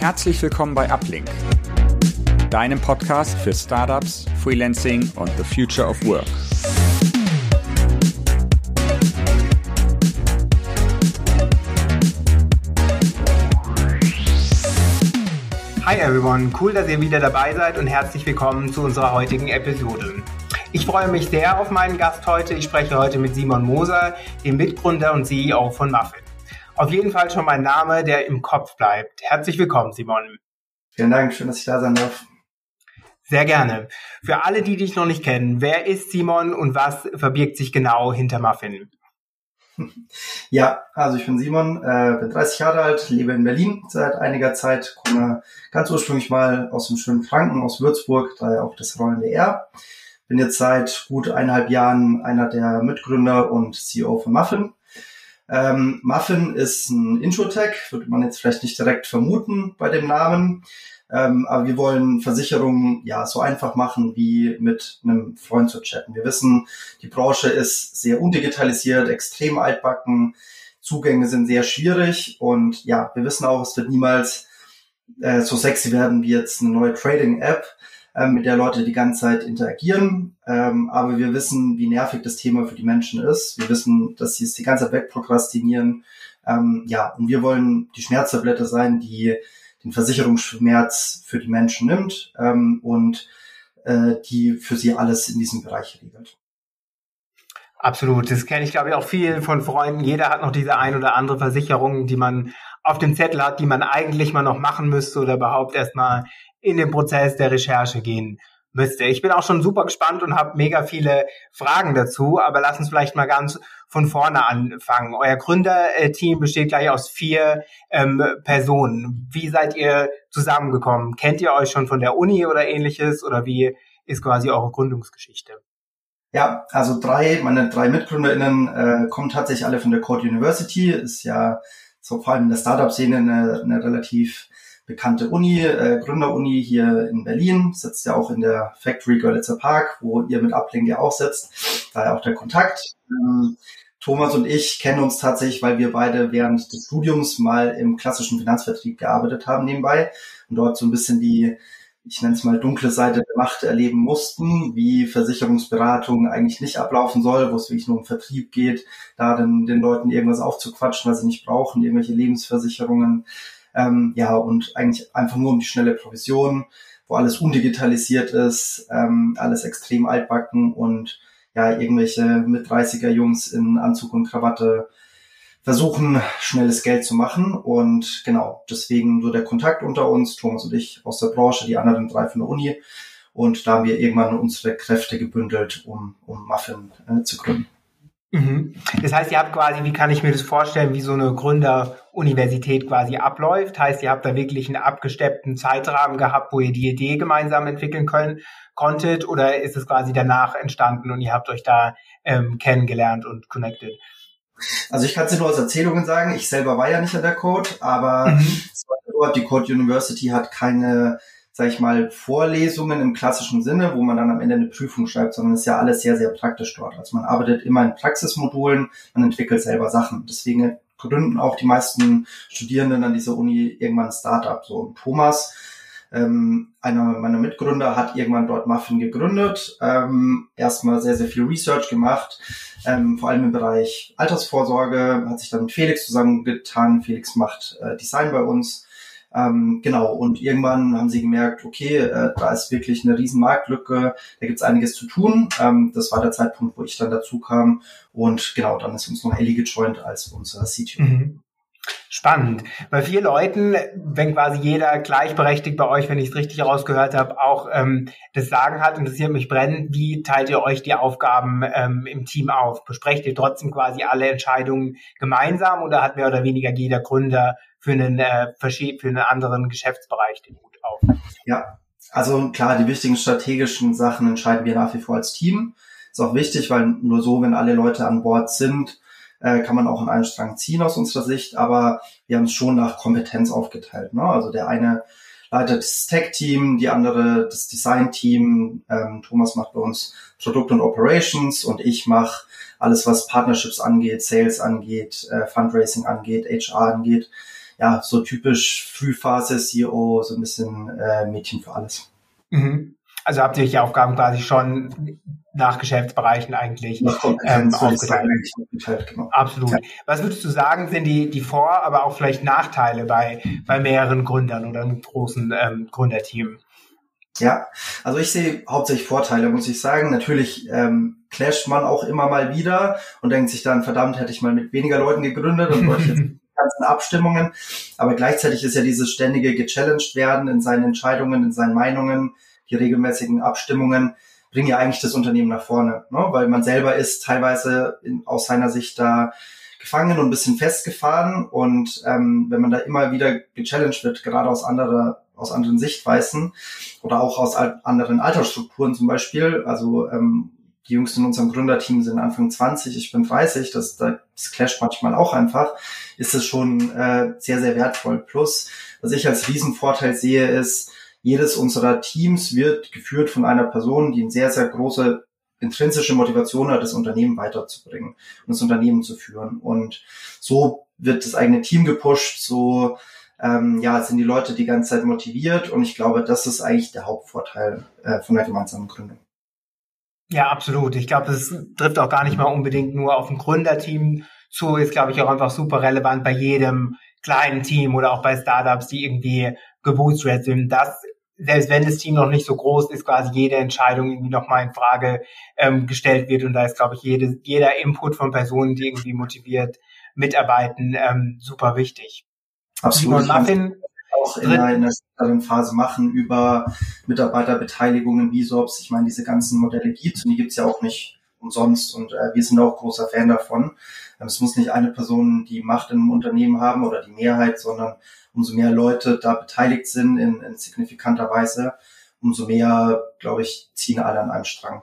Herzlich willkommen bei Uplink, deinem Podcast für Startups, Freelancing und the Future of Work. Hi everyone, cool, dass ihr wieder dabei seid und herzlich willkommen zu unserer heutigen Episode. Ich freue mich sehr auf meinen Gast heute. Ich spreche heute mit Simon Moser, dem Mitgründer und CEO von Muffin. Auf jeden Fall schon mein Name, der im Kopf bleibt. Herzlich willkommen, Simon. Vielen Dank, schön, dass ich da sein darf. Sehr gerne. Für alle, die dich noch nicht kennen, wer ist Simon und was verbirgt sich genau hinter Muffin? Ja, also ich bin Simon, äh, bin 30 Jahre alt, lebe in Berlin seit einiger Zeit, komme ganz ursprünglich mal aus dem schönen Franken, aus Würzburg, daher auch das rollende R. Bin jetzt seit gut eineinhalb Jahren einer der Mitgründer und CEO von Muffin. Ähm, Muffin ist ein Introtech, würde man jetzt vielleicht nicht direkt vermuten bei dem Namen. Ähm, aber wir wollen Versicherungen ja so einfach machen, wie mit einem Freund zu chatten. Wir wissen, die Branche ist sehr undigitalisiert, extrem altbacken, Zugänge sind sehr schwierig und ja, wir wissen auch, es wird niemals äh, so sexy werden wie jetzt eine neue Trading-App ähm, mit der Leute die ganze Zeit interagieren. Ähm, aber wir wissen, wie nervig das Thema für die Menschen ist. Wir wissen, dass sie es die ganze Zeit wegprokrastinieren. Ähm, ja, und wir wollen die Schmerztablette sein, die den Versicherungsschmerz für die Menschen nimmt ähm, und äh, die für sie alles in diesem Bereich regelt. Absolut. Das kenne ich, glaube ich, auch viel von Freunden. Jeder hat noch diese ein oder andere Versicherung, die man auf dem Zettel hat, die man eigentlich mal noch machen müsste oder überhaupt erstmal in den Prozess der Recherche gehen müsste. Ich bin auch schon super gespannt und habe mega viele Fragen dazu, aber lass uns vielleicht mal ganz von vorne anfangen. Euer Gründerteam besteht gleich aus vier ähm, Personen. Wie seid ihr zusammengekommen? Kennt ihr euch schon von der Uni oder ähnliches oder wie ist quasi eure Gründungsgeschichte? Ja, also drei, meine drei MitgründerInnen äh, kommen tatsächlich alle von der Code University, ist ja so vor allem in der Startup-Szene eine, eine relativ bekannte Uni, äh, Gründeruni hier in Berlin, sitzt ja auch in der Factory Görlitzer Park, wo ihr mit Uplink ja auch sitzt, daher auch der Kontakt. Ähm, Thomas und ich kennen uns tatsächlich, weil wir beide während des Studiums mal im klassischen Finanzvertrieb gearbeitet haben nebenbei und dort so ein bisschen die, ich nenne es mal dunkle Seite der Macht erleben mussten, wie Versicherungsberatung eigentlich nicht ablaufen soll, wo es wirklich nur um Vertrieb geht, da dann den Leuten irgendwas aufzuquatschen, was sie nicht brauchen, irgendwelche Lebensversicherungen ähm, ja, und eigentlich einfach nur um die schnelle Provision, wo alles undigitalisiert ist, ähm, alles extrem altbacken und ja, irgendwelche mit 30er Jungs in Anzug und Krawatte versuchen, schnelles Geld zu machen. Und genau, deswegen so der Kontakt unter uns, Thomas und ich aus der Branche, die anderen drei von der Uni. Und da haben wir irgendwann unsere Kräfte gebündelt, um, um Muffin äh, zu gründen. Mhm. Das heißt, ihr habt quasi, wie kann ich mir das vorstellen, wie so eine Gründeruniversität quasi abläuft? Heißt, ihr habt da wirklich einen abgesteppten Zeitrahmen gehabt, wo ihr die Idee gemeinsam entwickeln können, konntet? Oder ist es quasi danach entstanden und ihr habt euch da ähm, kennengelernt und connected? Also ich kann es nur aus Erzählungen sagen. Ich selber war ja nicht an der Code, aber mhm. die Code University hat keine sag ich mal, Vorlesungen im klassischen Sinne, wo man dann am Ende eine Prüfung schreibt, sondern es ist ja alles sehr, sehr praktisch dort. Also man arbeitet immer in Praxismodulen, man entwickelt selber Sachen. Deswegen gründen auch die meisten Studierenden an dieser Uni irgendwann ein Startup. So und Thomas, ähm, einer meiner Mitgründer, hat irgendwann dort Muffin gegründet, ähm, erstmal sehr, sehr viel Research gemacht, ähm, vor allem im Bereich Altersvorsorge, hat sich dann mit Felix zusammengetan. Felix macht äh, Design bei uns ähm, genau, und irgendwann haben sie gemerkt, okay, äh, da ist wirklich eine riesen Marktlücke, da gibt's einiges zu tun. Ähm, das war der Zeitpunkt, wo ich dann dazu kam. Und genau, dann ist uns noch Ellie gejoint als unser CTO. Mhm. Spannend. Bei vier Leuten, wenn quasi jeder gleichberechtigt bei euch, wenn ich es richtig herausgehört habe, auch ähm, das Sagen hat, interessiert mich brennend, wie teilt ihr euch die Aufgaben ähm, im Team auf? Besprecht ihr trotzdem quasi alle Entscheidungen gemeinsam oder hat mehr oder weniger jeder Gründer für einen, äh, für einen anderen Geschäftsbereich den Hut auf? Ja, also klar, die wichtigen strategischen Sachen entscheiden wir nach wie vor als Team. Ist auch wichtig, weil nur so, wenn alle Leute an Bord sind, äh, kann man auch an einen Strang ziehen aus unserer Sicht, aber wir haben es schon nach Kompetenz aufgeteilt. Ne? Also der eine leitet das Tech-Team, die andere das Design-Team. Ähm, Thomas macht bei uns Produkt und Operations und ich mache alles, was Partnerships angeht, Sales angeht, äh, Fundraising angeht, HR angeht ja, so typisch Frühphase CEO, so ein bisschen äh, Mädchen für alles. Mhm. Also habt ihr die Aufgaben quasi schon nach Geschäftsbereichen eigentlich ähm, aufgeteilt. Genau. Absolut. Ja. Was würdest du sagen, sind die, die Vor-, aber auch vielleicht Nachteile bei, bei mehreren Gründern oder einem großen ähm, Gründerteam? Ja, also ich sehe hauptsächlich Vorteile, muss ich sagen. Natürlich ähm, clasht man auch immer mal wieder und denkt sich dann, verdammt, hätte ich mal mit weniger Leuten gegründet und wollte jetzt ganzen Abstimmungen. Aber gleichzeitig ist ja dieses ständige gechallenged werden in seinen Entscheidungen, in seinen Meinungen, die regelmäßigen Abstimmungen bringen ja eigentlich das Unternehmen nach vorne, ne? weil man selber ist teilweise in, aus seiner Sicht da gefangen und ein bisschen festgefahren und ähm, wenn man da immer wieder gechallenged wird, gerade aus anderer aus anderen Sichtweisen oder auch aus anderen Altersstrukturen zum Beispiel, also ähm, die Jüngsten in unserem Gründerteam sind Anfang 20, ich bin 30, das, das clasht manchmal auch einfach, ist es schon äh, sehr, sehr wertvoll. Plus, was ich als Riesenvorteil sehe, ist, jedes unserer Teams wird geführt von einer Person, die eine sehr, sehr große intrinsische Motivation hat, das Unternehmen weiterzubringen und das Unternehmen zu führen. Und so wird das eigene Team gepusht, so ähm, ja, sind die Leute die ganze Zeit motiviert und ich glaube, das ist eigentlich der Hauptvorteil äh, von der gemeinsamen Gründung. Ja, absolut. Ich glaube, das trifft auch gar nicht mal unbedingt nur auf ein Gründerteam zu, ist, glaube ich, auch einfach super relevant bei jedem kleinen Team oder auch bei Startups, die irgendwie gebootstrapped sind. Das, selbst wenn das Team noch nicht so groß ist, quasi jede Entscheidung irgendwie nochmal in Frage ähm, gestellt wird. Und da ist, glaube ich, jede, jeder Input von Personen, die irgendwie motiviert mitarbeiten, ähm, super wichtig. Absolut. Simon Muffin auch in einer, in Phase machen über Mitarbeiterbeteiligungen, VSOPs. Ich meine, diese ganzen Modelle gibt und die gibt's ja auch nicht umsonst und äh, wir sind auch großer Fan davon. Ähm, es muss nicht eine Person die Macht im Unternehmen haben oder die Mehrheit, sondern umso mehr Leute da beteiligt sind in, in signifikanter Weise, umso mehr, glaube ich, ziehen alle an einem Strang.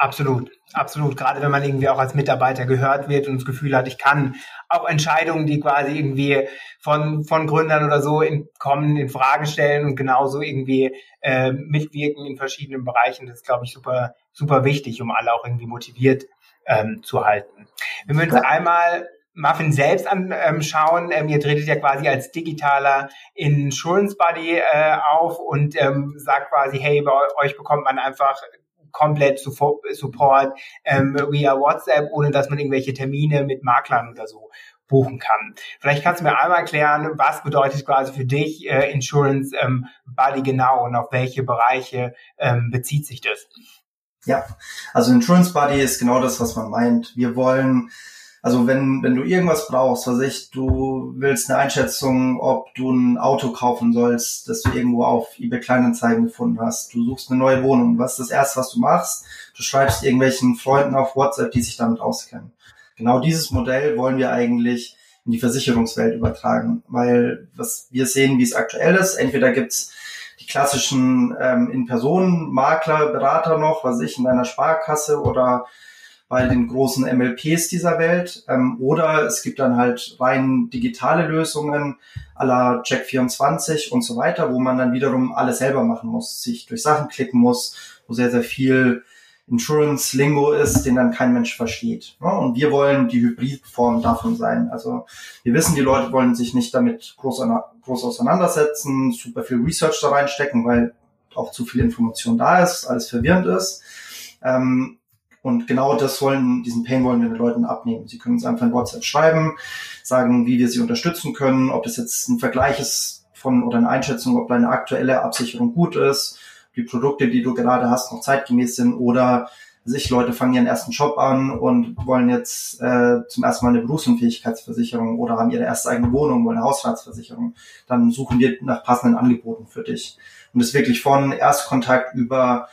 Absolut, absolut. Gerade wenn man irgendwie auch als Mitarbeiter gehört wird und das Gefühl hat, ich kann auch Entscheidungen, die quasi irgendwie von, von Gründern oder so in, kommen, in Frage stellen und genauso irgendwie äh, mitwirken in verschiedenen Bereichen. Das ist, glaube ich, super, super wichtig, um alle auch irgendwie motiviert ähm, zu halten. Wenn wir uns einmal Muffin selbst anschauen, ähm, ihr tretet ja quasi als digitaler Insurance Buddy äh, auf und ähm, sagt quasi, hey, bei euch bekommt man einfach komplett Support ähm, via WhatsApp, ohne dass man irgendwelche Termine mit Maklern oder so buchen kann. Vielleicht kannst du mir einmal erklären, was bedeutet quasi für dich äh, Insurance ähm, Buddy genau und auf welche Bereiche ähm, bezieht sich das? Ja, also Insurance Buddy ist genau das, was man meint. Wir wollen also wenn, wenn du irgendwas brauchst, was ich, du willst eine Einschätzung, ob du ein Auto kaufen sollst, das du irgendwo auf eBay Kleinanzeigen gefunden hast, du suchst eine neue Wohnung, was ist das erste, was du machst? Du schreibst irgendwelchen Freunden auf WhatsApp, die sich damit auskennen. Genau dieses Modell wollen wir eigentlich in die Versicherungswelt übertragen, weil was wir sehen, wie es aktuell ist, entweder gibt's die klassischen ähm, In-Personen-Makler, Berater noch, was ich, in deiner Sparkasse oder bei den großen MLPs dieser Welt. Ähm, oder es gibt dann halt rein digitale Lösungen aller Check24 und so weiter, wo man dann wiederum alles selber machen muss, sich durch Sachen klicken muss, wo sehr, sehr viel Insurance-Lingo ist, den dann kein Mensch versteht. Und wir wollen die Hybridform davon sein. Also wir wissen, die Leute wollen sich nicht damit groß, groß auseinandersetzen, super viel Research da reinstecken, weil auch zu viel Information da ist, alles verwirrend ist. Ähm, und genau das wollen, diesen Pain wollen wir den Leuten abnehmen. Sie können uns einfach in WhatsApp schreiben, sagen, wie wir sie unterstützen können, ob das jetzt ein Vergleich ist von oder eine Einschätzung, ob deine aktuelle Absicherung gut ist, die Produkte, die du gerade hast, noch zeitgemäß sind oder sich Leute fangen ihren ersten Job an und wollen jetzt äh, zum ersten Mal eine Berufsunfähigkeitsversicherung oder haben ihre erste eigene Wohnung, wollen eine Hausratsversicherung, dann suchen wir nach passenden Angeboten für dich. Und es wirklich von Erstkontakt über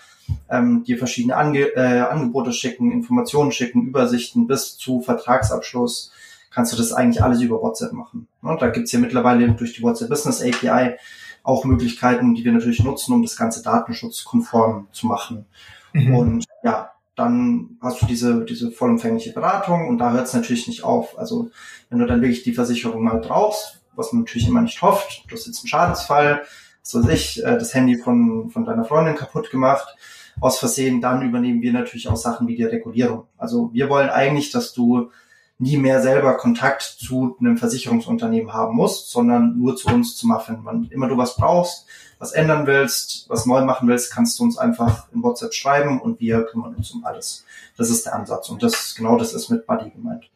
ähm, dir verschiedene Ange äh, Angebote schicken, Informationen schicken, Übersichten bis zu Vertragsabschluss, kannst du das eigentlich alles über WhatsApp machen. Und da gibt's hier mittlerweile durch die WhatsApp Business API auch Möglichkeiten, die wir natürlich nutzen, um das Ganze datenschutzkonform zu machen. Mhm. Und ja, dann hast du diese, diese vollumfängliche Beratung und da hört es natürlich nicht auf. Also wenn du dann wirklich die Versicherung mal brauchst, was man natürlich immer nicht hofft, du hast jetzt einen Schadensfall, was weiß ich, äh, das Handy von, von deiner Freundin kaputt gemacht, aus Versehen, dann übernehmen wir natürlich auch Sachen wie die Regulierung. Also wir wollen eigentlich, dass du nie mehr selber Kontakt zu einem Versicherungsunternehmen haben musst, sondern nur zu uns zu machen. Wann immer du was brauchst, was ändern willst, was neu machen willst, kannst du uns einfach in WhatsApp schreiben und wir kümmern uns um alles. Das ist der Ansatz und das genau das ist mit Buddy gemeint.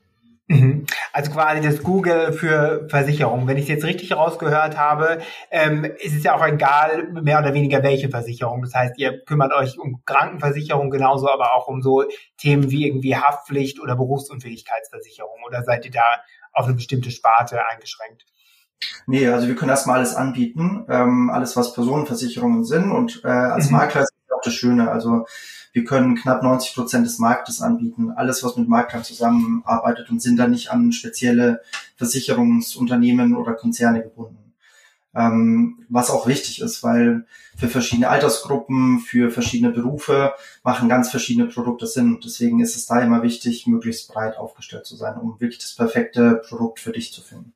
Mhm. Also quasi das Google für Versicherungen. Wenn ich es jetzt richtig rausgehört habe, ähm, ist es ja auch egal, mehr oder weniger welche Versicherung. Das heißt, ihr kümmert euch um Krankenversicherung genauso, aber auch um so Themen wie irgendwie Haftpflicht oder Berufsunfähigkeitsversicherung. Oder seid ihr da auf eine bestimmte Sparte eingeschränkt? Nee, also wir können erstmal alles anbieten, ähm, alles was Personenversicherungen sind und äh, als mhm. Makler ist auch das Schöne. Also wir können knapp 90 Prozent des Marktes anbieten. Alles, was mit Maklern zusammenarbeitet und sind da nicht an spezielle Versicherungsunternehmen oder Konzerne gebunden. Ähm, was auch wichtig ist, weil für verschiedene Altersgruppen, für verschiedene Berufe machen ganz verschiedene Produkte Sinn. Deswegen ist es da immer wichtig, möglichst breit aufgestellt zu sein, um wirklich das perfekte Produkt für dich zu finden.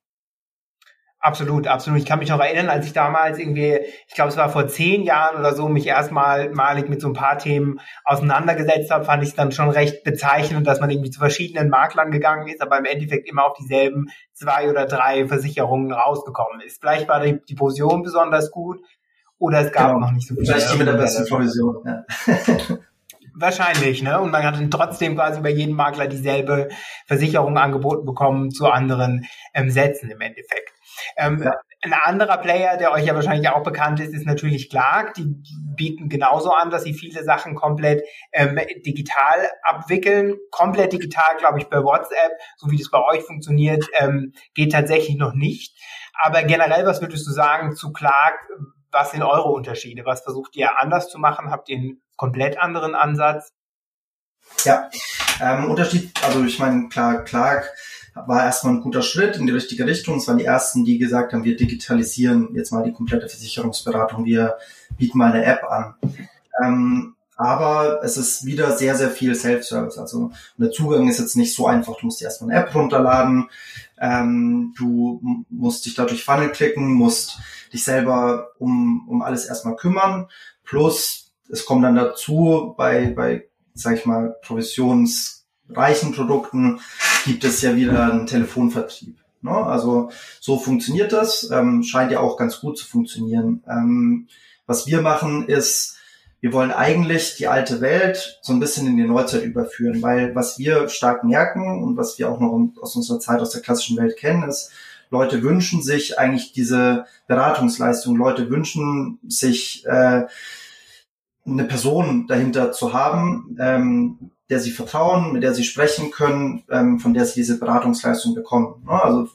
Absolut, absolut. Ich kann mich noch erinnern, als ich damals irgendwie, ich glaube, es war vor zehn Jahren oder so, mich erstmal malig mit so ein paar Themen auseinandergesetzt habe, fand ich es dann schon recht bezeichnend, dass man irgendwie zu verschiedenen Maklern gegangen ist, aber im Endeffekt immer auf dieselben zwei oder drei Versicherungen rausgekommen ist. Vielleicht war die, die Position besonders gut oder es gab genau. noch nicht so viel. Vielleicht die mit der besten Provision. Ja. Wahrscheinlich, ne? Und man hat dann trotzdem quasi bei jedem Makler dieselbe Versicherung angeboten bekommen zu anderen ähm, Sätzen im Endeffekt. Ähm, ja. Ein anderer Player, der euch ja wahrscheinlich auch bekannt ist, ist natürlich Clark. Die bieten genauso an, dass sie viele Sachen komplett ähm, digital abwickeln. Komplett digital, glaube ich, bei WhatsApp, so wie das bei euch funktioniert, ähm, geht tatsächlich noch nicht. Aber generell, was würdest du sagen zu Clark? Was sind eure Unterschiede? Was versucht ihr anders zu machen? Habt ihr einen komplett anderen Ansatz? Ja, ähm, Unterschied, also ich meine, klar, Clark war erstmal ein guter Schritt in die richtige Richtung. Es waren die ersten, die gesagt haben, wir digitalisieren jetzt mal die komplette Versicherungsberatung, wir bieten mal eine App an. Ähm, aber es ist wieder sehr, sehr viel Self-Service. Also der Zugang ist jetzt nicht so einfach. Du musst dir erstmal eine App runterladen. Ähm, du musst dich dadurch Funnel klicken, musst dich selber um, um alles erstmal kümmern. Plus, es kommt dann dazu bei, bei, sag ich mal, provisionsreichen Produkten gibt es ja wieder einen Telefonvertrieb. Ne? Also so funktioniert das, ähm, scheint ja auch ganz gut zu funktionieren. Ähm, was wir machen ist, wir wollen eigentlich die alte Welt so ein bisschen in die Neuzeit überführen, weil was wir stark merken und was wir auch noch aus unserer Zeit aus der klassischen Welt kennen, ist, Leute wünschen sich eigentlich diese Beratungsleistung. Leute wünschen sich äh, eine Person dahinter zu haben, ähm, der sie vertrauen, mit der sie sprechen können, ähm, von der sie diese Beratungsleistung bekommen. Ne? Also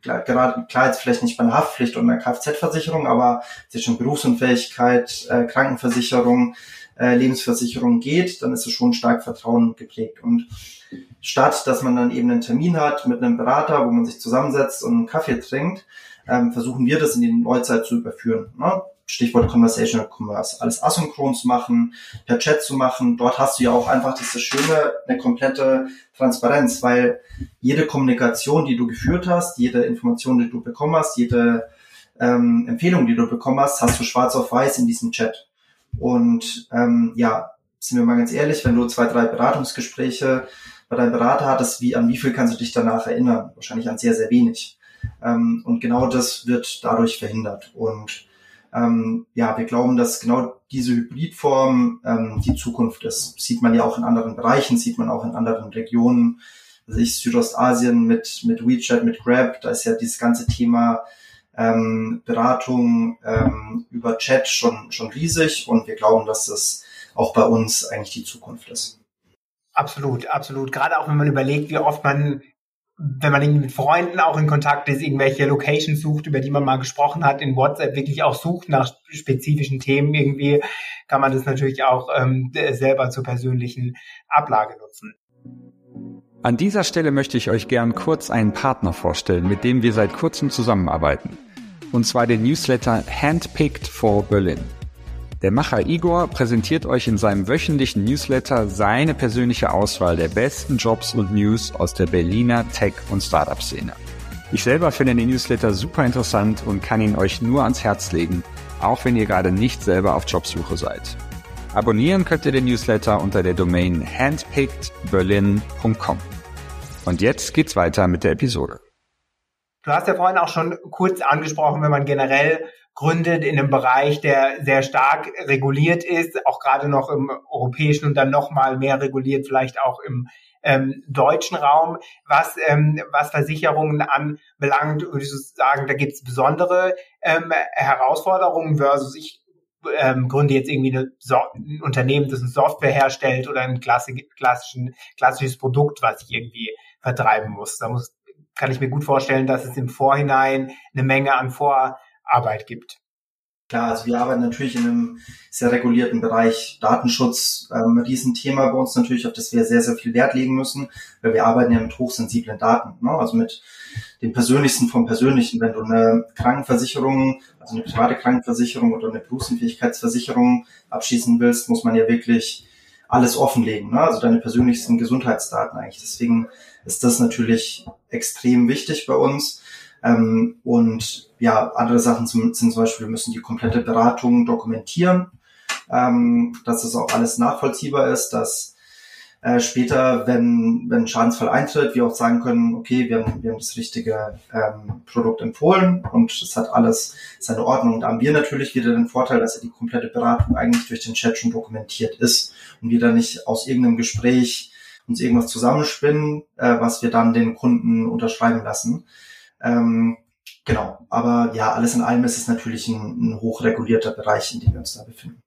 klar, gerade klar jetzt vielleicht nicht bei einer Haftpflicht und einer Kfz-Versicherung, aber es schon Berufsunfähigkeit, äh, Krankenversicherung, äh, Lebensversicherung geht, dann ist es schon stark Vertrauen geprägt. Und statt, dass man dann eben einen Termin hat mit einem Berater, wo man sich zusammensetzt und einen Kaffee trinkt, ähm, versuchen wir das in die Neuzeit zu überführen. Ne? Stichwort Conversational Commerce, alles asynchron zu machen, per Chat zu machen. Dort hast du ja auch einfach das, Schöne, eine komplette Transparenz, weil jede Kommunikation, die du geführt hast, jede Information, die du bekommen hast, jede ähm, Empfehlung, die du bekommen hast, hast du schwarz auf weiß in diesem Chat. Und ähm, ja, sind wir mal ganz ehrlich, wenn du zwei, drei Beratungsgespräche bei deinem Berater hattest, wie, an wie viel kannst du dich danach erinnern? Wahrscheinlich an sehr, sehr wenig. Ähm, und genau das wird dadurch verhindert. Und ähm, ja, wir glauben, dass genau diese Hybridform ähm, die Zukunft ist. Sieht man ja auch in anderen Bereichen, sieht man auch in anderen Regionen. Also ich Südostasien mit, mit WeChat, mit Grab, da ist ja dieses ganze Thema ähm, Beratung ähm, über Chat schon, schon riesig und wir glauben, dass das auch bei uns eigentlich die Zukunft ist. Absolut, absolut. Gerade auch wenn man überlegt, wie oft man wenn man mit Freunden auch in Kontakt ist, irgendwelche Locations sucht, über die man mal gesprochen hat, in WhatsApp wirklich auch sucht nach spezifischen Themen irgendwie, kann man das natürlich auch ähm, selber zur persönlichen Ablage nutzen. An dieser Stelle möchte ich euch gern kurz einen Partner vorstellen, mit dem wir seit kurzem zusammenarbeiten. Und zwar den Newsletter Handpicked for Berlin. Der Macher Igor präsentiert euch in seinem wöchentlichen Newsletter seine persönliche Auswahl der besten Jobs und News aus der Berliner Tech- und Startup-Szene. Ich selber finde den Newsletter super interessant und kann ihn euch nur ans Herz legen, auch wenn ihr gerade nicht selber auf Jobsuche seid. Abonnieren könnt ihr den Newsletter unter der Domain handpickedberlin.com. Und jetzt geht's weiter mit der Episode. Du hast ja vorhin auch schon kurz angesprochen, wenn man generell gründet in einem Bereich, der sehr stark reguliert ist, auch gerade noch im europäischen und dann noch mal mehr reguliert, vielleicht auch im ähm, deutschen Raum. Was, ähm, was Versicherungen anbelangt, würde ich sagen, da gibt es besondere ähm, Herausforderungen versus ich ähm, gründe jetzt irgendwie eine so ein Unternehmen, das eine Software herstellt oder ein klassischen, klassisches Produkt, was ich irgendwie vertreiben muss. Da muss, kann ich mir gut vorstellen, dass es im Vorhinein eine Menge an Vorarbeit gibt. Klar, also wir arbeiten natürlich in einem sehr regulierten Bereich Datenschutz, ähm, Riesenthema bei uns natürlich, auf das wir sehr, sehr viel Wert legen müssen, weil wir arbeiten ja mit hochsensiblen Daten, ne? also mit dem Persönlichsten vom Persönlichen. Wenn du eine Krankenversicherung, also eine private Krankenversicherung oder eine Berufsunfähigkeitsversicherung abschließen willst, muss man ja wirklich alles offenlegen, ne? also deine persönlichsten Gesundheitsdaten eigentlich. Deswegen ist das natürlich extrem wichtig bei uns. Ähm, und ja, andere Sachen sind, sind zum Beispiel, wir müssen die komplette Beratung dokumentieren, ähm, dass das auch alles nachvollziehbar ist, dass äh, später, wenn, wenn ein Schadensfall eintritt, wir auch sagen können, okay, wir haben, wir haben das richtige ähm, Produkt empfohlen und es hat alles seine Ordnung. Da haben wir natürlich wieder den Vorteil, dass ja die komplette Beratung eigentlich durch den Chat schon dokumentiert ist und wir da nicht aus irgendeinem Gespräch uns irgendwas zusammenspinnen, äh, was wir dann den Kunden unterschreiben lassen. Ähm, genau, aber ja, alles in allem ist es natürlich ein, ein hochregulierter Bereich, in dem wir uns da befinden.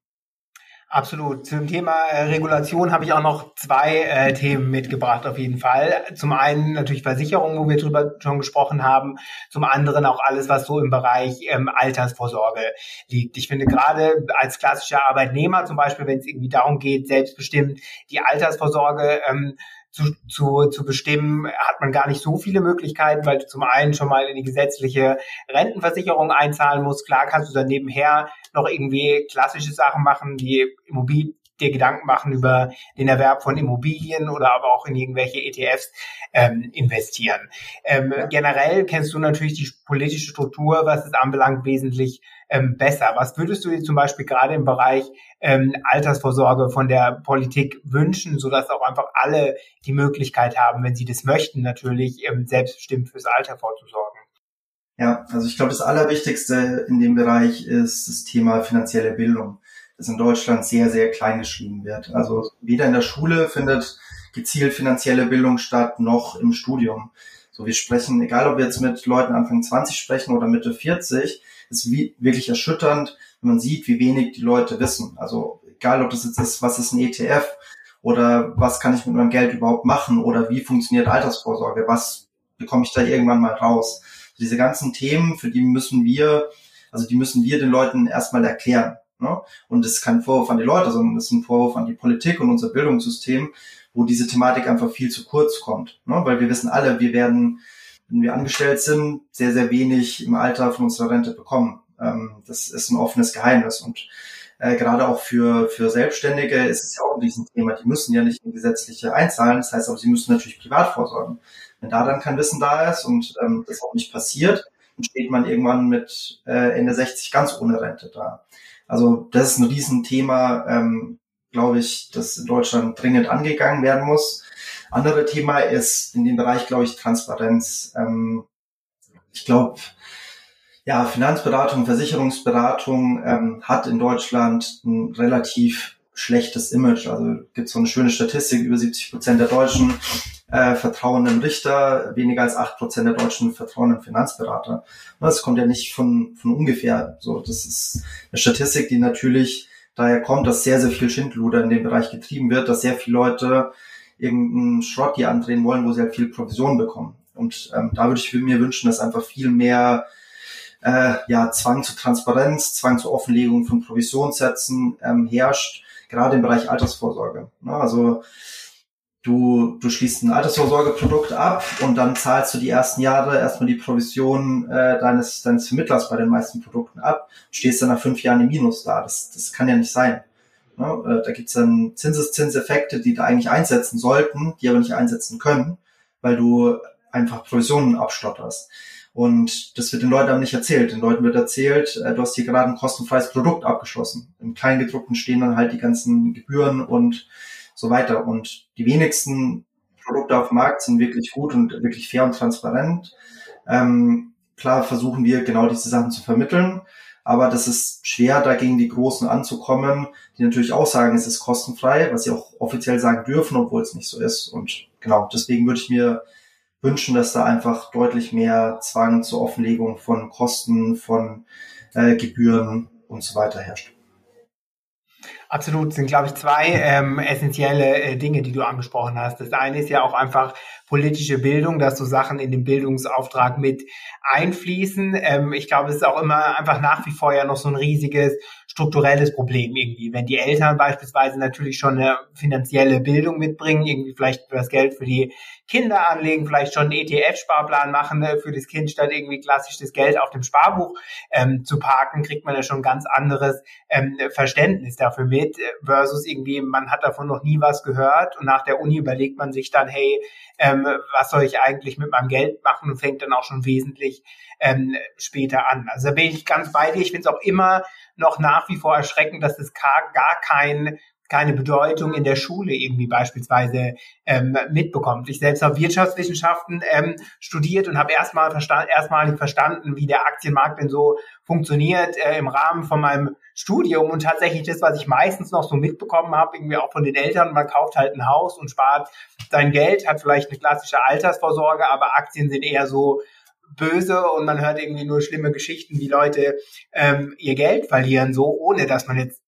Absolut. Zum Thema äh, Regulation habe ich auch noch zwei äh, Themen mitgebracht auf jeden Fall. Zum einen natürlich Versicherungen, wo wir drüber schon gesprochen haben. Zum anderen auch alles, was so im Bereich ähm, Altersvorsorge liegt. Ich finde gerade als klassischer Arbeitnehmer zum Beispiel, wenn es irgendwie darum geht, selbstbestimmt die Altersvorsorge ähm, zu, zu, zu bestimmen, hat man gar nicht so viele Möglichkeiten, weil du zum einen schon mal in die gesetzliche Rentenversicherung einzahlen musst. Klar kannst du dann nebenher noch irgendwie klassische Sachen machen, die Immobilien, dir Gedanken machen über den Erwerb von Immobilien oder aber auch in irgendwelche ETFs ähm, investieren. Ähm, generell kennst du natürlich die politische Struktur, was es anbelangt, wesentlich ähm, besser. Was würdest du dir zum Beispiel gerade im Bereich ähm, Altersvorsorge von der Politik wünschen, sodass auch einfach alle die Möglichkeit haben, wenn sie das möchten, natürlich ähm, selbstbestimmt fürs Alter vorzusorgen? Ja, also ich glaube, das Allerwichtigste in dem Bereich ist das Thema finanzielle Bildung, das in Deutschland sehr, sehr klein geschrieben wird. Also weder in der Schule findet gezielt finanzielle Bildung statt, noch im Studium. So, wir sprechen, egal ob wir jetzt mit Leuten Anfang 20 sprechen oder Mitte 40, ist wie, wirklich erschütternd, wenn man sieht, wie wenig die Leute wissen. Also egal, ob das jetzt ist, was ist ein ETF oder was kann ich mit meinem Geld überhaupt machen oder wie funktioniert Altersvorsorge, was bekomme ich da irgendwann mal raus. Also diese ganzen Themen, für die müssen wir, also die müssen wir den Leuten erstmal erklären. Ne? Und das ist kein Vorwurf an die Leute, sondern das ist ein Vorwurf an die Politik und unser Bildungssystem, wo diese Thematik einfach viel zu kurz kommt. Ne? Weil wir wissen alle, wir werden wenn wir angestellt sind, sehr, sehr wenig im Alter von unserer Rente bekommen. Ähm, das ist ein offenes Geheimnis. Und äh, gerade auch für, für Selbstständige ist es ja auch ein Riesenthema. Die müssen ja nicht in gesetzliche einzahlen. Das heißt aber, sie müssen natürlich privat vorsorgen. Wenn da dann kein Wissen da ist und ähm, das auch nicht passiert, dann steht man irgendwann mit äh, Ende 60 ganz ohne Rente da. Also das ist ein Riesenthema, ähm, glaube ich, das in Deutschland dringend angegangen werden muss. Andere Thema ist in dem Bereich, glaube ich, Transparenz. Ähm, ich glaube, ja, Finanzberatung, Versicherungsberatung ähm, hat in Deutschland ein relativ schlechtes Image. Also gibt so eine schöne Statistik, über 70 Prozent der Deutschen äh, vertrauen im Richter, weniger als 8 Prozent der Deutschen vertrauen im Finanzberater. Das kommt ja nicht von, von ungefähr. So, das ist eine Statistik, die natürlich daher kommt, dass sehr, sehr viel Schindluder in dem Bereich getrieben wird, dass sehr viele Leute irgendeinen Schrott hier andrehen wollen, wo sie halt viel Provision bekommen. Und ähm, da würde ich mir wünschen, dass einfach viel mehr äh, ja, Zwang zur Transparenz, Zwang zur Offenlegung von Provisionssätzen ähm, herrscht, gerade im Bereich Altersvorsorge. Ne? Also du, du schließt ein Altersvorsorgeprodukt ab und dann zahlst du die ersten Jahre erstmal die Provision äh, deines, deines Vermittlers bei den meisten Produkten ab, stehst dann nach fünf Jahren im Minus da. Das, das kann ja nicht sein. Ne? Äh, da gibt es dann Zinseszinseffekte, die da eigentlich einsetzen sollten, die aber nicht einsetzen können, weil du einfach Provisionen abstotterst. Und das wird den Leuten aber nicht erzählt. Den Leuten wird erzählt, äh, du hast hier gerade ein kostenfreies Produkt abgeschlossen. Im Kleingedruckten stehen dann halt die ganzen Gebühren und so weiter. Und die wenigsten Produkte auf dem Markt sind wirklich gut und wirklich fair und transparent. Ähm, klar versuchen wir genau diese Sachen zu vermitteln, aber das ist schwer, dagegen die Großen anzukommen, die natürlich auch sagen, es ist kostenfrei, was sie auch offiziell sagen dürfen, obwohl es nicht so ist. Und genau, deswegen würde ich mir wünschen, dass da einfach deutlich mehr Zwang zur Offenlegung von Kosten, von äh, Gebühren und so weiter herrscht. Absolut, sind, glaube ich, zwei ähm, essentielle äh, Dinge, die du angesprochen hast. Das eine ist ja auch einfach politische Bildung, dass so Sachen in den Bildungsauftrag mit einfließen. Ähm, ich glaube, es ist auch immer einfach nach wie vor ja noch so ein riesiges strukturelles Problem irgendwie. Wenn die Eltern beispielsweise natürlich schon eine finanzielle Bildung mitbringen, irgendwie vielleicht das Geld für die Kinder anlegen, vielleicht schon einen ETF-Sparplan machen ne, für das Kind, statt irgendwie klassisch das Geld auf dem Sparbuch ähm, zu parken, kriegt man ja schon ein ganz anderes ähm, Verständnis dafür mit, versus irgendwie, man hat davon noch nie was gehört und nach der Uni überlegt man sich dann, hey, ähm, was soll ich eigentlich mit meinem Geld machen und fängt dann auch schon wesentlich ähm, später an. Also da bin ich ganz bei dir. Ich finde es auch immer noch nach wie vor erschreckend, dass es gar kein keine Bedeutung in der Schule irgendwie beispielsweise ähm, mitbekommt. Ich selbst habe Wirtschaftswissenschaften ähm, studiert und habe erstmal versta erstmalig verstanden, wie der Aktienmarkt denn so funktioniert äh, im Rahmen von meinem Studium und tatsächlich das, was ich meistens noch so mitbekommen habe, irgendwie auch von den Eltern, man kauft halt ein Haus und spart sein Geld, hat vielleicht eine klassische Altersvorsorge, aber Aktien sind eher so böse und man hört irgendwie nur schlimme Geschichten, wie Leute ähm, ihr Geld verlieren, so ohne dass man jetzt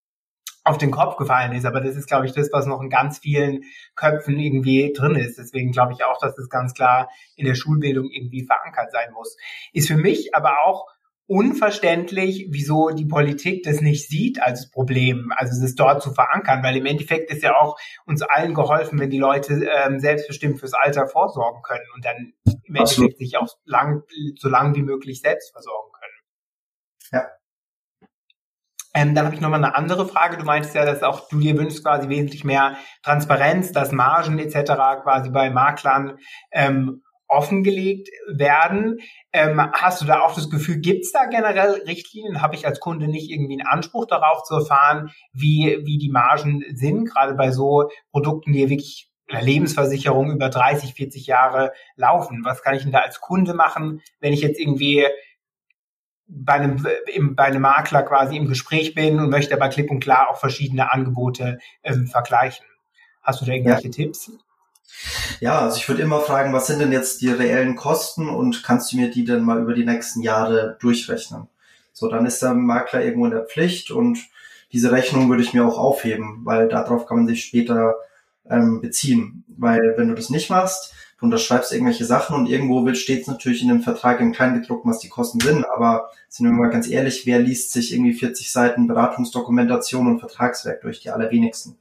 auf den Kopf gefallen ist. Aber das ist, glaube ich, das, was noch in ganz vielen Köpfen irgendwie drin ist. Deswegen glaube ich auch, dass das ganz klar in der Schulbildung irgendwie verankert sein muss. Ist für mich aber auch unverständlich, wieso die Politik das nicht sieht als Problem, also es dort zu verankern, weil im Endeffekt ist ja auch uns allen geholfen, wenn die Leute ähm, selbstbestimmt fürs Alter vorsorgen können und dann im Absolut. Endeffekt sich auch lang, so lang wie möglich selbst versorgen können. Ja. Ähm, dann habe ich nochmal eine andere Frage. Du meintest ja, dass auch du dir wünschst quasi wesentlich mehr Transparenz, dass Margen etc. quasi bei Maklern ähm, offengelegt werden. Ähm, hast du da auch das Gefühl, gibt es da generell Richtlinien? Habe ich als Kunde nicht irgendwie einen Anspruch darauf zu erfahren, wie, wie die Margen sind, gerade bei so Produkten, die wirklich einer Lebensversicherung über 30, 40 Jahre laufen? Was kann ich denn da als Kunde machen, wenn ich jetzt irgendwie bei einem, im, bei einem Makler quasi im Gespräch bin und möchte aber klipp und klar auch verschiedene Angebote ähm, vergleichen? Hast du da irgendwelche ja. Tipps? Ja, also ich würde immer fragen, was sind denn jetzt die reellen Kosten und kannst du mir die denn mal über die nächsten Jahre durchrechnen? So, dann ist der Makler irgendwo in der Pflicht und diese Rechnung würde ich mir auch aufheben, weil darauf kann man sich später ähm, beziehen. Weil wenn du das nicht machst, du unterschreibst irgendwelche Sachen und irgendwo steht es natürlich in dem Vertrag im Kleingedruckten, was die Kosten sind, aber sind wir mal ganz ehrlich, wer liest sich irgendwie 40 Seiten Beratungsdokumentation und Vertragswerk durch? Die allerwenigsten.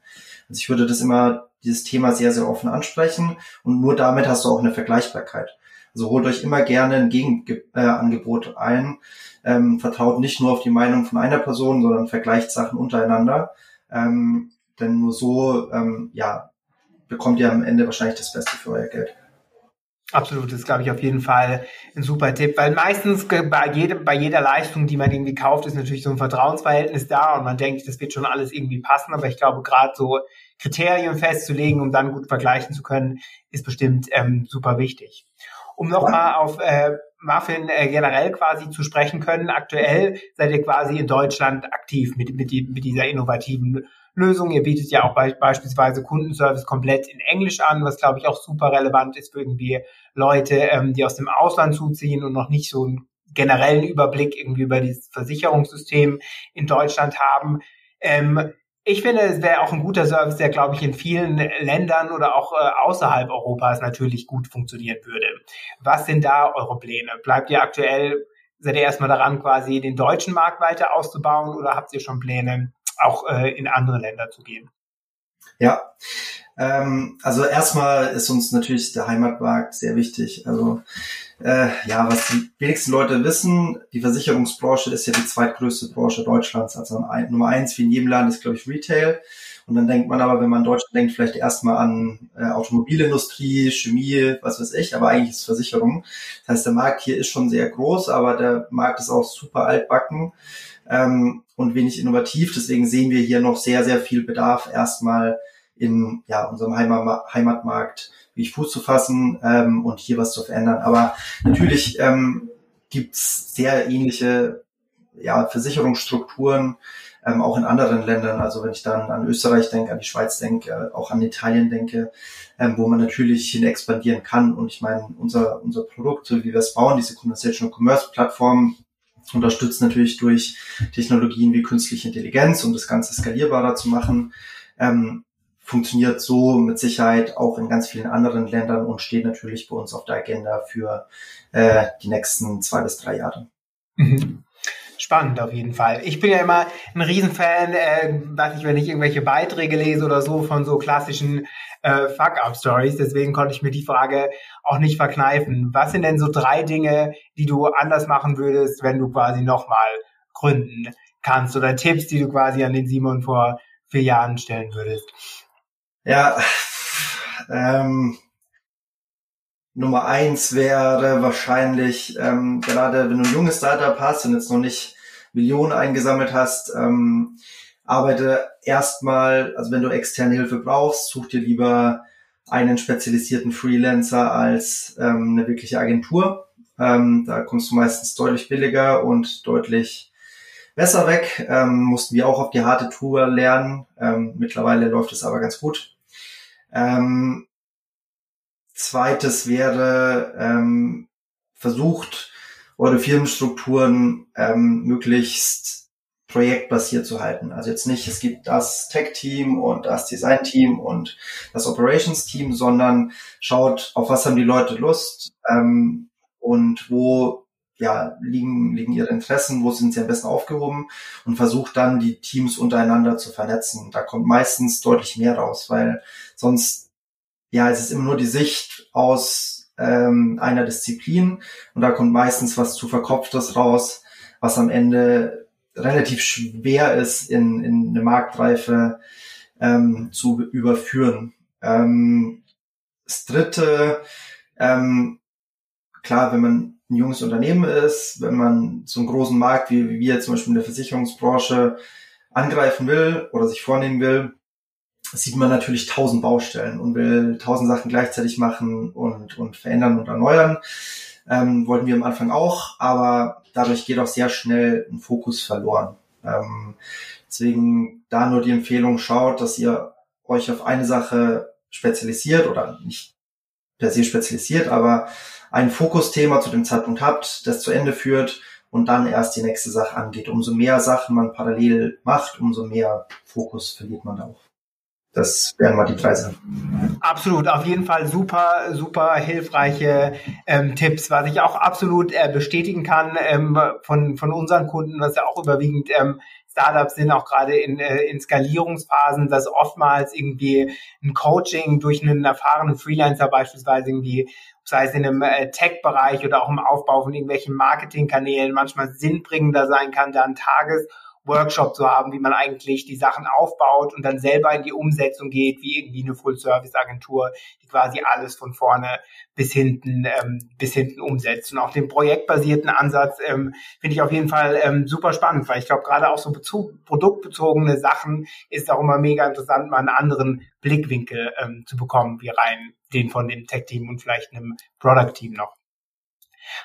Also ich würde das immer dieses Thema sehr, sehr offen ansprechen und nur damit hast du auch eine Vergleichbarkeit. Also holt euch immer gerne ein Gegenangebot äh, ein. Ähm, vertraut nicht nur auf die Meinung von einer Person, sondern vergleicht Sachen untereinander. Ähm, denn nur so, ähm, ja, bekommt ihr am Ende wahrscheinlich das Beste für euer Geld. Absolut, das glaube ich, auf jeden Fall ein super Tipp, weil meistens bei, jedem, bei jeder Leistung, die man irgendwie kauft, ist natürlich so ein Vertrauensverhältnis da und man denkt, das wird schon alles irgendwie passen, aber ich glaube, gerade so Kriterien festzulegen, um dann gut vergleichen zu können, ist bestimmt ähm, super wichtig. Um nochmal auf äh, Muffin äh, generell quasi zu sprechen können, aktuell seid ihr quasi in Deutschland aktiv mit, mit, die, mit dieser innovativen Lösung. Ihr bietet ja auch be beispielsweise Kundenservice komplett in Englisch an, was glaube ich auch super relevant ist für irgendwie Leute, ähm, die aus dem Ausland zuziehen und noch nicht so einen generellen Überblick irgendwie über dieses Versicherungssystem in Deutschland haben. Ähm, ich finde, es wäre auch ein guter Service, der, glaube ich, in vielen Ländern oder auch äh, außerhalb Europas natürlich gut funktionieren würde. Was sind da eure Pläne? Bleibt ihr aktuell, seid ihr erstmal daran, quasi den deutschen Markt weiter auszubauen oder habt ihr schon Pläne, auch äh, in andere Länder zu gehen. Ja, ähm, also erstmal ist uns natürlich der Heimatmarkt sehr wichtig. Also äh, ja, was die wenigsten Leute wissen, die Versicherungsbranche ist ja die zweitgrößte Branche Deutschlands. Also Nummer eins wie in jedem Land ist, glaube ich, Retail. Und dann denkt man aber, wenn man Deutschland denkt, vielleicht erstmal an äh, Automobilindustrie, Chemie, was weiß ich, aber eigentlich ist es Versicherung. Das heißt, der Markt hier ist schon sehr groß, aber der Markt ist auch super altbacken ähm, und wenig innovativ. Deswegen sehen wir hier noch sehr, sehr viel Bedarf, erstmal in ja, unserem Heimatmarkt wie Fuß zu fassen ähm, und hier was zu verändern. Aber natürlich ähm, gibt es sehr ähnliche ja, Versicherungsstrukturen, ähm, auch in anderen Ländern. Also wenn ich dann an Österreich denke, an die Schweiz denke, äh, auch an Italien denke, ähm, wo man natürlich hin expandieren kann. Und ich meine, unser, unser Produkt, so wie wir es bauen, diese Conversational Commerce Plattform, unterstützt natürlich durch Technologien wie künstliche Intelligenz, um das Ganze skalierbarer zu machen. Ähm, funktioniert so mit Sicherheit auch in ganz vielen anderen Ländern und steht natürlich bei uns auf der Agenda für äh, die nächsten zwei bis drei Jahre. Mhm. Spannend auf jeden Fall. Ich bin ja immer ein Riesenfan, äh, weiß ich, wenn ich irgendwelche Beiträge lese oder so von so klassischen äh, Fuck-Up-Stories. Deswegen konnte ich mir die Frage auch nicht verkneifen. Was sind denn so drei Dinge, die du anders machen würdest, wenn du quasi nochmal gründen kannst oder Tipps, die du quasi an den Simon vor vier Jahren stellen würdest? Ja, ähm, Nummer eins wäre wahrscheinlich, ähm, gerade wenn du ein junges Startup hast und jetzt noch nicht Millionen eingesammelt hast, ähm, arbeite erstmal, also wenn du externe Hilfe brauchst, such dir lieber einen spezialisierten Freelancer als ähm, eine wirkliche Agentur. Ähm, da kommst du meistens deutlich billiger und deutlich besser weg. Ähm, mussten wir auch auf die harte Tour lernen. Ähm, mittlerweile läuft es aber ganz gut. Ähm, zweites wäre ähm, versucht, eure Firmenstrukturen ähm, möglichst projektbasiert zu halten. Also jetzt nicht, es gibt das Tech-Team und das Design-Team und das Operations-Team, sondern schaut, auf was haben die Leute Lust ähm, und wo ja, liegen, liegen ihre Interessen, wo sind sie am besten aufgehoben und versucht dann die Teams untereinander zu vernetzen. Da kommt meistens deutlich mehr raus, weil sonst, ja, es ist immer nur die Sicht aus ähm, einer Disziplin und da kommt meistens was zu Verkopftes raus, was am Ende relativ schwer ist, in, in eine Marktreife ähm, zu überführen. Ähm, das dritte, ähm, klar, wenn man ein junges Unternehmen ist, wenn man so einen großen Markt wie, wie wir zum Beispiel in der Versicherungsbranche angreifen will oder sich vornehmen will, sieht man natürlich tausend Baustellen und will tausend Sachen gleichzeitig machen und, und verändern und erneuern. Ähm, wollten wir am Anfang auch, aber dadurch geht auch sehr schnell ein Fokus verloren. Ähm, deswegen da nur die Empfehlung, schaut, dass ihr euch auf eine Sache spezialisiert oder nicht per se spezialisiert, aber ein Fokusthema zu dem Zeitpunkt habt, das zu Ende führt und dann erst die nächste Sache angeht. Umso mehr Sachen man parallel macht, umso mehr Fokus verliert man auch. Das wären mal die drei Sachen. Absolut, auf jeden Fall super, super hilfreiche ähm, Tipps, was ich auch absolut äh, bestätigen kann ähm, von, von unseren Kunden, was ja auch überwiegend ähm, Startups sind, auch gerade in, äh, in Skalierungsphasen, dass oftmals irgendwie ein Coaching durch einen erfahrenen Freelancer beispielsweise irgendwie sei es in einem äh, Tech-Bereich oder auch im Aufbau von irgendwelchen Marketingkanälen, manchmal sinnbringender sein kann, da ein Tages- Workshop zu haben, wie man eigentlich die Sachen aufbaut und dann selber in die Umsetzung geht, wie irgendwie eine Full-Service-Agentur, die quasi alles von vorne bis hinten ähm, bis hinten umsetzt. Und auch den projektbasierten Ansatz ähm, finde ich auf jeden Fall ähm, super spannend, weil ich glaube, gerade auch so Bezug, produktbezogene Sachen ist auch immer mega interessant, mal einen anderen Blickwinkel ähm, zu bekommen, wie rein den von dem Tech-Team und vielleicht einem Product-Team noch.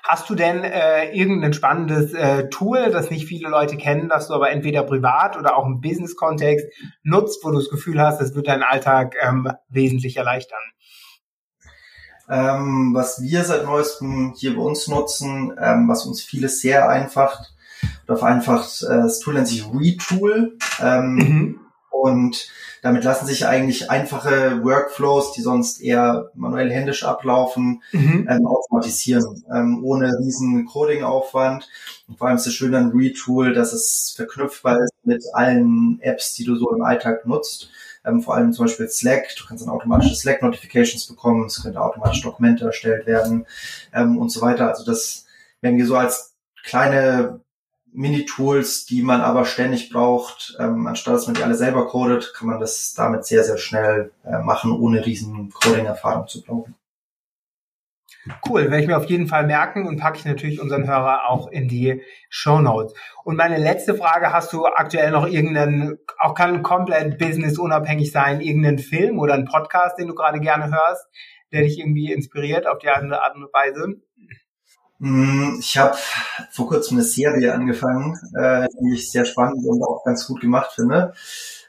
Hast du denn äh, irgendein spannendes äh, Tool, das nicht viele Leute kennen, das du aber entweder privat oder auch im Business-Kontext nutzt, wo du das Gefühl hast, das wird deinen Alltag ähm, wesentlich erleichtern? Ähm, was wir seit neuestem hier bei uns nutzen, ähm, was uns vieles sehr einfacht oder vereinfacht, äh, das Tool nennt sich Retool. Ähm, mhm. Und damit lassen sich eigentlich einfache Workflows, die sonst eher manuell händisch ablaufen, mhm. ähm, automatisieren, ähm, ohne riesen Coding-Aufwand. Und vor allem ist es schön an Retool, dass es verknüpfbar ist mit allen Apps, die du so im Alltag nutzt. Ähm, vor allem zum Beispiel Slack. Du kannst dann automatische Slack-Notifications bekommen. Es könnte automatisch Dokumente erstellt werden ähm, und so weiter. Also das werden wir so als kleine Mini-Tools, die man aber ständig braucht. Ähm, anstatt dass man die alle selber codet, kann man das damit sehr, sehr schnell äh, machen, ohne riesen Coding-Erfahrung zu brauchen. Cool, werde ich mir auf jeden Fall merken und packe ich natürlich unseren Hörer auch in die Show Notes. Und meine letzte Frage, hast du aktuell noch irgendeinen, auch kann komplett businessunabhängig sein, irgendeinen Film oder einen Podcast, den du gerade gerne hörst, der dich irgendwie inspiriert auf die eine Art und Weise? Mm, ich habe vor kurzem eine Serie angefangen, äh, die ich sehr spannend und auch ganz gut gemacht finde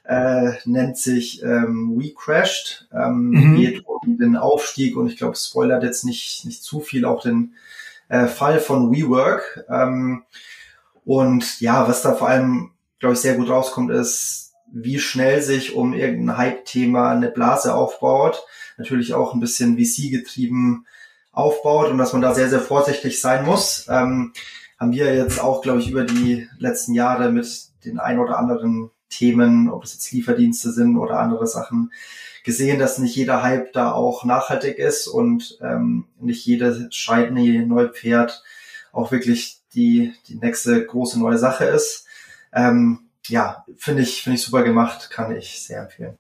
äh, nennt sich ähm, We Crashed, ähm, mhm. geht um den Aufstieg und ich glaube, spoilert jetzt nicht, nicht zu viel, auch den äh, Fall von WeWork. Ähm, und ja, was da vor allem, glaube ich, sehr gut rauskommt, ist, wie schnell sich um irgendein Hype-Thema eine Blase aufbaut. Natürlich auch ein bisschen VC-getrieben aufbaut und dass man da sehr, sehr vorsichtig sein muss. Ähm, haben wir jetzt auch, glaube ich, über die letzten Jahre mit den ein oder anderen Themen, ob es jetzt Lieferdienste sind oder andere Sachen, gesehen, dass nicht jeder Hype da auch nachhaltig ist und ähm, nicht jede scheidende neue Pferd auch wirklich die, die nächste große neue Sache ist. Ähm, ja, finde ich, finde ich super gemacht, kann ich sehr empfehlen.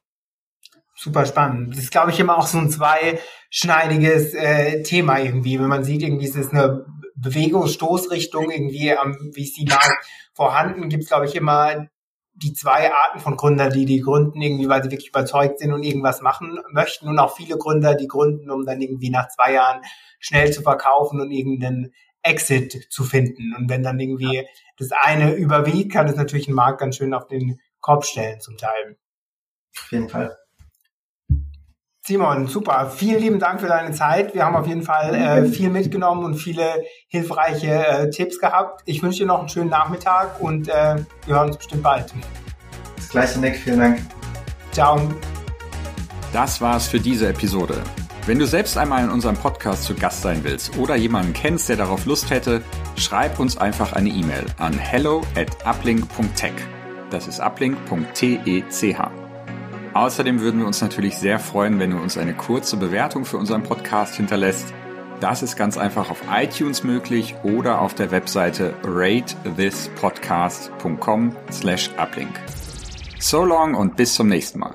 Super spannend. Das ist, glaube ich, immer auch so ein zweischneidiges äh, Thema irgendwie. Wenn man sieht, irgendwie ist es eine Bewegung, Stoßrichtung irgendwie am VC-Markt vorhanden, gibt es, glaube ich, immer die zwei Arten von Gründer, die die gründen, irgendwie, weil sie wirklich überzeugt sind und irgendwas machen möchten und auch viele Gründer, die gründen, um dann irgendwie nach zwei Jahren schnell zu verkaufen und irgendeinen Exit zu finden. Und wenn dann irgendwie das eine überwiegt, kann es natürlich einen Markt ganz schön auf den Kopf stellen zum Teil. Auf jeden Fall. Simon, super. Vielen lieben Dank für deine Zeit. Wir haben auf jeden Fall äh, viel mitgenommen und viele hilfreiche äh, Tipps gehabt. Ich wünsche dir noch einen schönen Nachmittag und äh, wir hören uns bestimmt bald. Das gleiche, Nick. Vielen Dank. Ciao. Das war's für diese Episode. Wenn du selbst einmal in unserem Podcast zu Gast sein willst oder jemanden kennst, der darauf Lust hätte, schreib uns einfach eine E-Mail an hello at uplink.tech. Das ist uplink.tech. Außerdem würden wir uns natürlich sehr freuen, wenn du uns eine kurze Bewertung für unseren Podcast hinterlässt. Das ist ganz einfach auf iTunes möglich oder auf der Webseite ratethispodcast.com slash uplink. So long und bis zum nächsten Mal.